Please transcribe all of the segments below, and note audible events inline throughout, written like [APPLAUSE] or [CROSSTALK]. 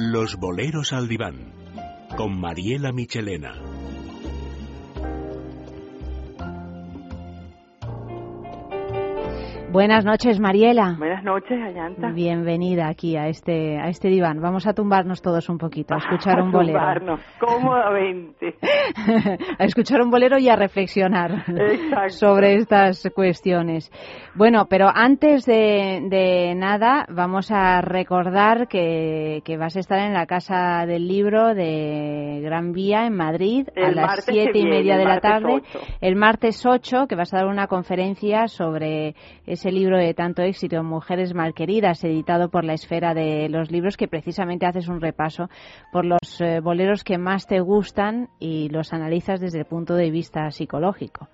Los boleros al diván, con Mariela Michelena. Buenas noches, Mariela. Buenas noches, Ayanta. Bienvenida aquí a este a este diván. Vamos a tumbarnos todos un poquito, a escuchar un bolero. A tumbarnos cómodamente. [LAUGHS] a escuchar un bolero y a reflexionar sobre estas cuestiones. Bueno, pero antes de, nada, vamos a recordar que, que, vas a estar en la Casa del Libro de Gran Vía en Madrid a las siete y media de la tarde, el martes 8, que vas a dar una conferencia sobre ese libro de tanto éxito, Mujeres Malqueridas, editado por la Esfera de los Libros, que precisamente haces un repaso por los eh, boleros que más te gustan y los analizas desde el punto de vista psicológico.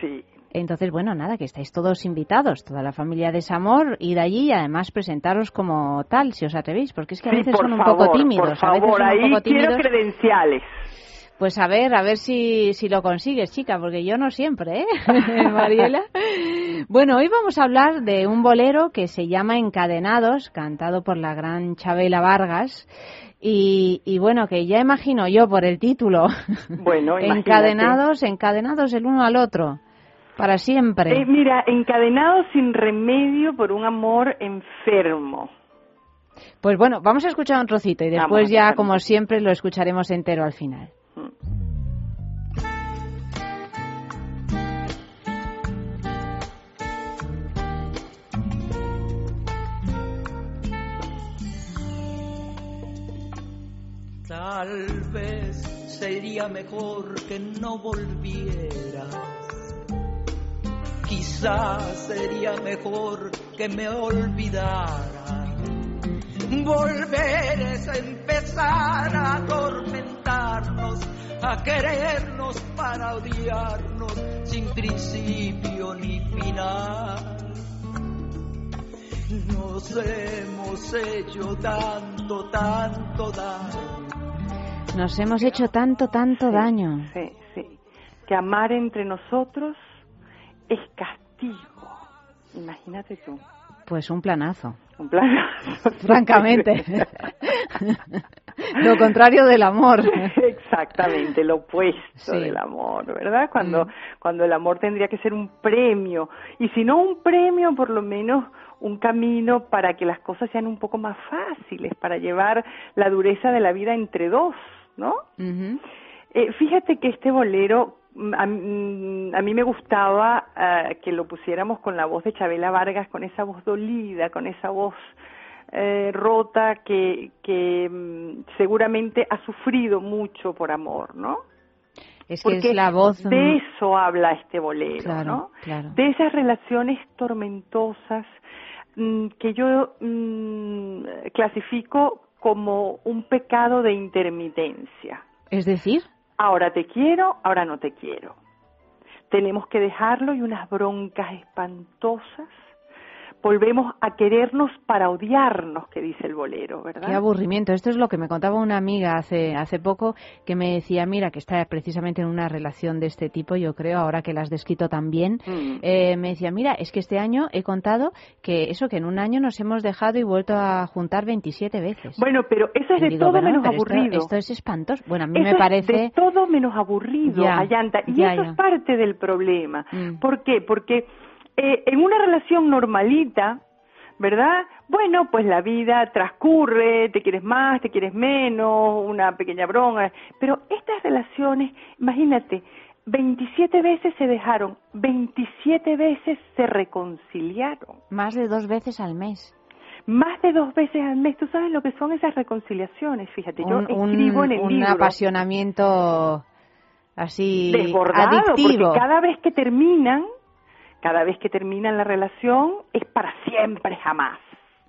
Sí. Entonces, bueno, nada, que estáis todos invitados, toda la familia de Samor, ir allí y además presentaros como tal, si os atrevéis, porque es que a veces son un poco tímidos. Por favor, a veces son un poco tímidos. quiero credenciales. Pues a ver, a ver si, si lo consigues, chica, porque yo no siempre, ¿eh? [LAUGHS] Mariela. Bueno, hoy vamos a hablar de un bolero que se llama Encadenados, cantado por la gran Chabela Vargas. Y, y bueno, que ya imagino yo por el título. Bueno, [LAUGHS] encadenados, encadenados el uno al otro. Para siempre. Eh, mira, encadenados sin remedio por un amor enfermo. Pues bueno, vamos a escuchar un trocito y después ya, como siempre, lo escucharemos entero al final. Tal vez sería mejor que no volvieras. Quizás sería mejor que me olvidaras. Volver es empezar a atormentarnos, a querernos para odiarnos sin principio ni final. Nos hemos hecho tanto, tanto daño nos hemos hecho tanto, tanto daño. Sí, sí. Que amar entre nosotros es castigo. Imagínate tú. Pues un planazo. Un planazo. [LAUGHS] Francamente. [LAUGHS] lo contrario del amor. [LAUGHS] Exactamente, lo opuesto del amor, ¿verdad? Cuando, mm. cuando el amor tendría que ser un premio. Y si no un premio, por lo menos un camino para que las cosas sean un poco más fáciles, para llevar la dureza de la vida entre dos. ¿no? eh, fíjate que este bolero mm, a, mm, a mí me gustaba uh, que lo pusiéramos con la voz de Chabela Vargas, con esa voz dolida, con esa voz eh, rota que, que mm, seguramente ha sufrido mucho por amor, ¿no? Es que Porque es la voz de eso habla este bolero, claro, ¿no? Claro. De esas relaciones tormentosas que yo clasifico como un pecado de intermitencia. Es decir, ahora te quiero, ahora no te quiero. Tenemos que dejarlo y unas broncas espantosas volvemos a querernos para odiarnos, que dice el bolero, ¿verdad? Qué aburrimiento. Esto es lo que me contaba una amiga hace, hace poco, que me decía, mira, que está precisamente en una relación de este tipo, yo creo, ahora que la has descrito también, mm. eh, me decía, mira, es que este año he contado que eso, que en un año nos hemos dejado y vuelto a juntar 27 veces. Bueno, pero eso es de todo menos aburrido. Esto, es espantoso. Bueno, a mí me parece... Es de todo menos aburrido, ya, Ayanta. Y eso es parte del problema. Mm. ¿Por qué? Porque eh, en una relación normalita, ¿verdad? Bueno, pues la vida transcurre, te quieres más, te quieres menos, una pequeña broma, pero estas relaciones, imagínate, 27 veces se dejaron, 27 veces se reconciliaron. Más de dos veces al mes. Más de dos veces al mes. Tú sabes lo que son esas reconciliaciones, fíjate. Yo escribo en el un libro. Un apasionamiento así Desbordado, adictivo. Porque cada vez que terminan, cada vez que terminan la relación es para siempre, jamás.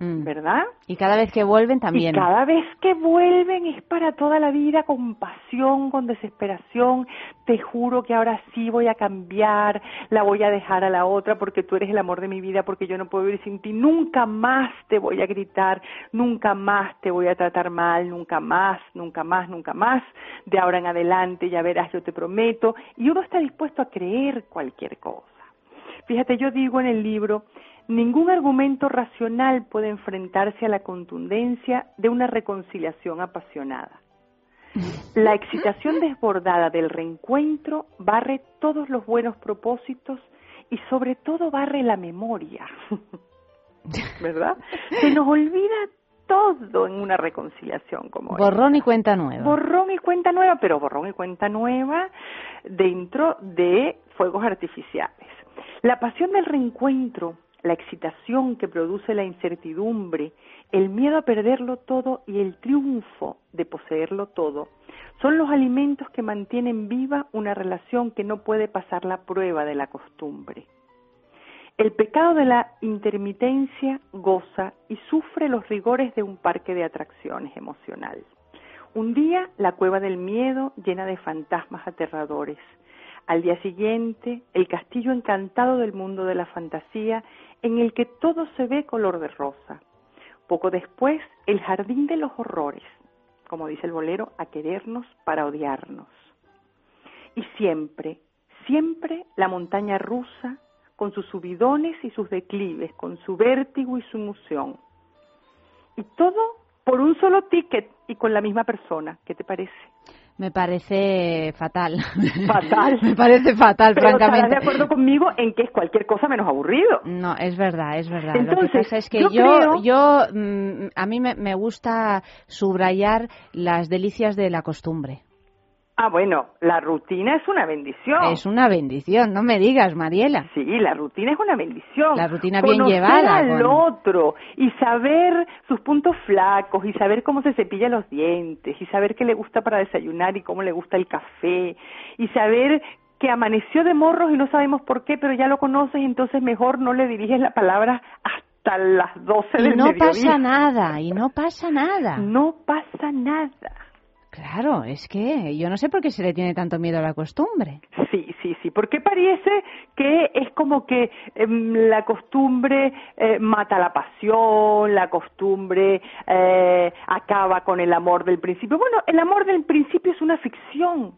Mm. ¿Verdad? Y cada vez que vuelven también. Y cada vez que vuelven es para toda la vida, con pasión, con desesperación. Te juro que ahora sí voy a cambiar, la voy a dejar a la otra porque tú eres el amor de mi vida, porque yo no puedo vivir sin ti. Nunca más te voy a gritar, nunca más te voy a tratar mal, nunca más, nunca más, nunca más. De ahora en adelante ya verás, yo te prometo. Y uno está dispuesto a creer cualquier cosa. Fíjate, yo digo en el libro Ningún argumento racional puede enfrentarse a la contundencia de una reconciliación apasionada. La excitación desbordada del reencuentro barre todos los buenos propósitos y sobre todo barre la memoria. [LAUGHS] ¿Verdad? Se nos olvida todo en una reconciliación como Borrón y cuenta nueva. Borrón y cuenta nueva, pero borrón y cuenta nueva dentro de fuegos artificiales. La pasión del reencuentro la excitación que produce la incertidumbre, el miedo a perderlo todo y el triunfo de poseerlo todo, son los alimentos que mantienen viva una relación que no puede pasar la prueba de la costumbre. El pecado de la intermitencia goza y sufre los rigores de un parque de atracciones emocional. Un día la cueva del miedo llena de fantasmas aterradores. Al día siguiente, el castillo encantado del mundo de la fantasía en el que todo se ve color de rosa. Poco después, el jardín de los horrores, como dice el bolero, a querernos para odiarnos. Y siempre, siempre la montaña rusa, con sus subidones y sus declives, con su vértigo y su emoción. Y todo por un solo ticket y con la misma persona. ¿Qué te parece? Me parece fatal. Fatal. [LAUGHS] Me parece fatal, Pero francamente. ¿Estás de acuerdo conmigo en que es cualquier cosa menos aburrido? No, es verdad, es verdad. Entonces, Lo que pasa es que yo yo, creo- yo, mm, a mí me, me gusta subrayar las delicias de la costumbre. Ah, bueno, la rutina es una bendición. Es una bendición, no me digas, Mariela. Sí, la rutina es una bendición. La rutina bien Conocer llevada, al con- otro y saber sus puntos flacos y saber cómo se cepilla los dientes y saber qué le gusta para desayunar y cómo le gusta el café y saber que amaneció de morros y no sabemos por qué, pero ya lo conoces y entonces mejor no le diriges la palabra hasta las 12 Y del no mediodía. pasa nada, y no pasa nada. No pasa nada. Claro, es que yo no sé por qué se le tiene tanto miedo a la costumbre. Sí, sí, sí, porque parece que es como que em, la costumbre eh, mata la pasión, la costumbre eh, acaba con el amor del principio. Bueno, el amor del principio es una ficción,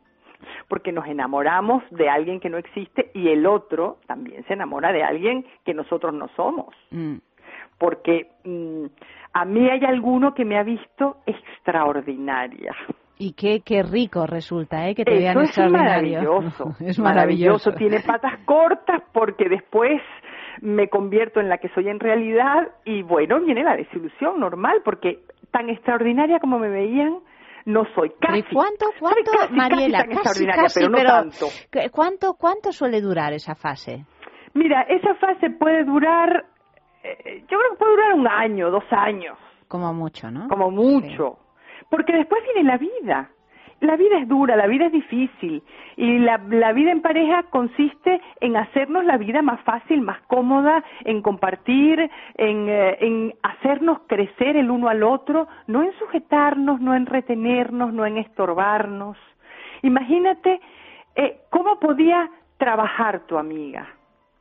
porque nos enamoramos de alguien que no existe y el otro también se enamora de alguien que nosotros no somos. Mm. Porque mm, a mí hay alguno que me ha visto extraordinaria. Y qué, qué rico resulta, ¿eh? Que te vean Eso es extraordinario. maravilloso. [LAUGHS] es maravilloso. Tiene patas cortas porque después me convierto en la que soy en realidad y bueno, viene la desilusión normal porque tan extraordinaria como me veían no soy casi. ¿Y cuánto, cuánto, casi, casi Mariela? tan Casi, extraordinaria, casi, pero no tanto. ¿cu- ¿cuánto, ¿Cuánto suele durar esa fase? Mira, esa fase puede durar, eh, yo creo que puede durar un año, dos años. Como mucho, ¿no? como mucho. Porque después viene la vida. La vida es dura, la vida es difícil. Y la, la vida en pareja consiste en hacernos la vida más fácil, más cómoda, en compartir, en, eh, en hacernos crecer el uno al otro, no en sujetarnos, no en retenernos, no en estorbarnos. Imagínate eh, cómo podía trabajar tu amiga,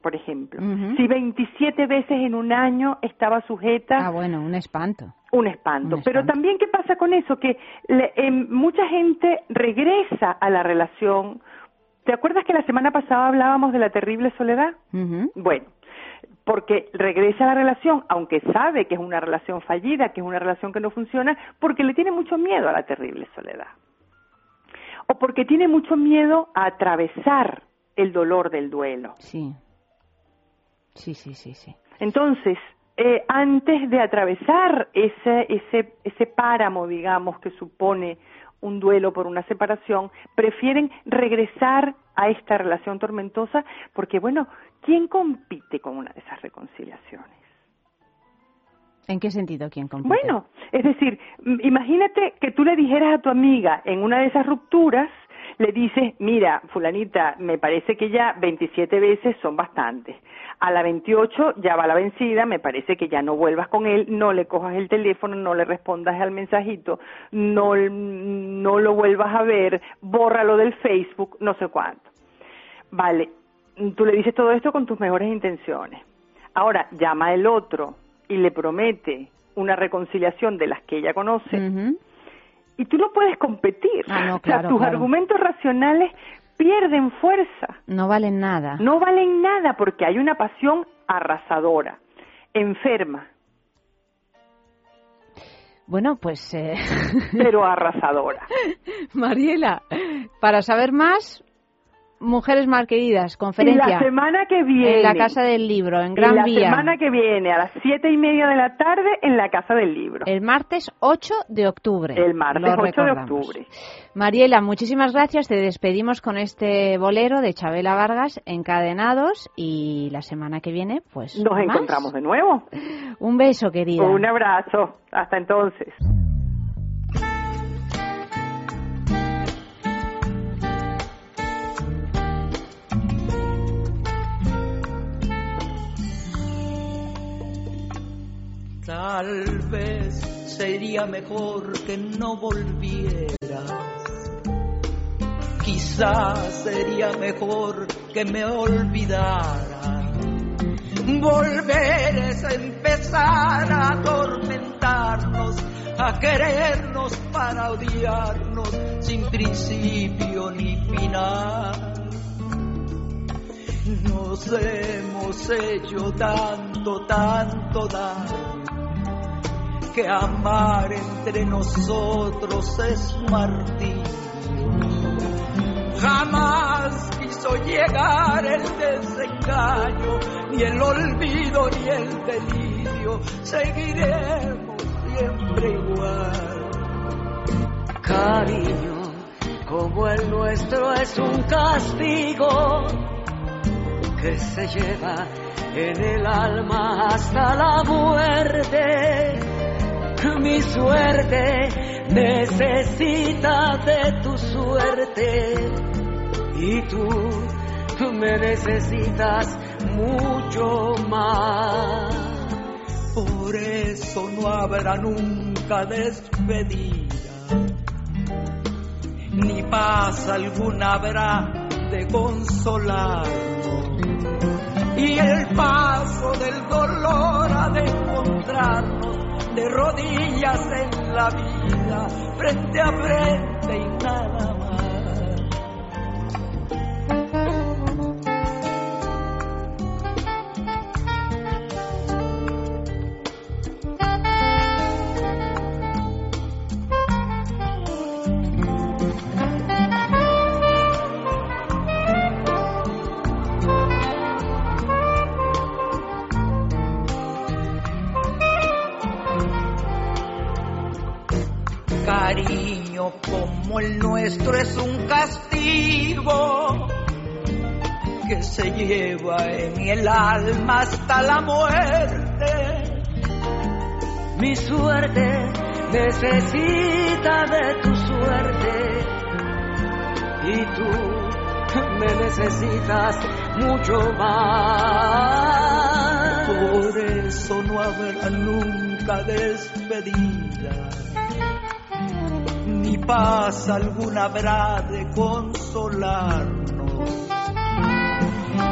por ejemplo. Si 27 veces en un año estaba sujeta Ah, bueno, un espanto. un espanto. Un Pero espanto. también, ¿qué pasa con eso? Que le- em, mucha gente regresa a la relación. ¿Te acuerdas que la semana pasada hablábamos de la terrible soledad? Ujú. Bueno, porque regresa a la relación, aunque sabe que es una relación fallida, que es una relación que no funciona, porque le tiene mucho miedo a la terrible soledad. O porque tiene mucho miedo a atravesar el dolor del duelo. Sí. Sí, sí, sí, sí. Entonces, eh, antes de atravesar ese, ese, ese páramo, digamos, que supone un duelo por una separación, prefieren regresar a esta relación tormentosa porque, bueno, ¿quién compite con una de esas reconciliaciones? ¿En qué sentido quién compite? Bueno, es decir, imagínate que tú le dijeras a tu amiga en una de esas rupturas, le dices, mira, fulanita, me parece que ya 27 veces son bastantes. A la 28 ya va la vencida, me parece que ya no vuelvas con él, no le cojas el teléfono, no le respondas al mensajito, no, no lo vuelvas a ver, bórralo del Facebook, no sé cuánto. Vale, tú le dices todo esto con tus mejores intenciones. Ahora, llama el otro y le promete una reconciliación de las que ella conoce. Y tú no puedes competir. Ah, no, o sea, claro, tus claro. argumentos racionales pierden fuerza, No valen nada. no valen nada porque hay una pasión arrasadora. enferma. Bueno, pues... Eh... [LAUGHS] Pero arrasadora. Mariela, para saber más, Mujeres Queridas, conferencia. La semana que viene. En la Casa del Libro, en Gran Vía. La semana que viene, a las siete y media de la tarde, en la Casa del Libro. El martes 8 de octubre. El martes 8 de octubre. Mariela, muchísimas gracias. Te despedimos con este bolero de Chabela Vargas, Encadenados, y la semana que viene, pues. Nos encontramos de nuevo. Un beso, querida. Un abrazo. Hasta entonces. Tal vez sería mejor que no volvieras. Quizás sería mejor que me olvidara. Volver es empezar a atormentarnos, a querernos para odiarnos sin principio ni final. Nos hemos hecho tanto, tanto daño que amar entre nosotros es martirio. Jamás quiso llegar el desengaño, ni el olvido ni el delirio. Seguiremos siempre igual. Cariño, como el nuestro es un castigo que se lleva en el alma hasta la muerte mi suerte necesita de tu suerte y tú, me necesitas mucho más. Por eso no habrá nunca despedida, ni paz alguna habrá de consolarnos. Y el paso del dolor ha de encontrarnos de rodillas en la vida, frente a frente y nada como el nuestro es un castigo que se lleva en el alma hasta la muerte. Mi suerte necesita de tu suerte y tú me necesitas mucho más. Por eso no habrá nunca despedida ni paz alguna habrá de consolarnos.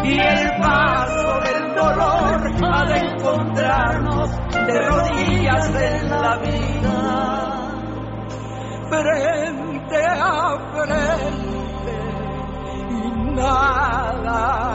Y el paso del dolor ha de encontrarnos de rodillas en la vida, frente a frente y nada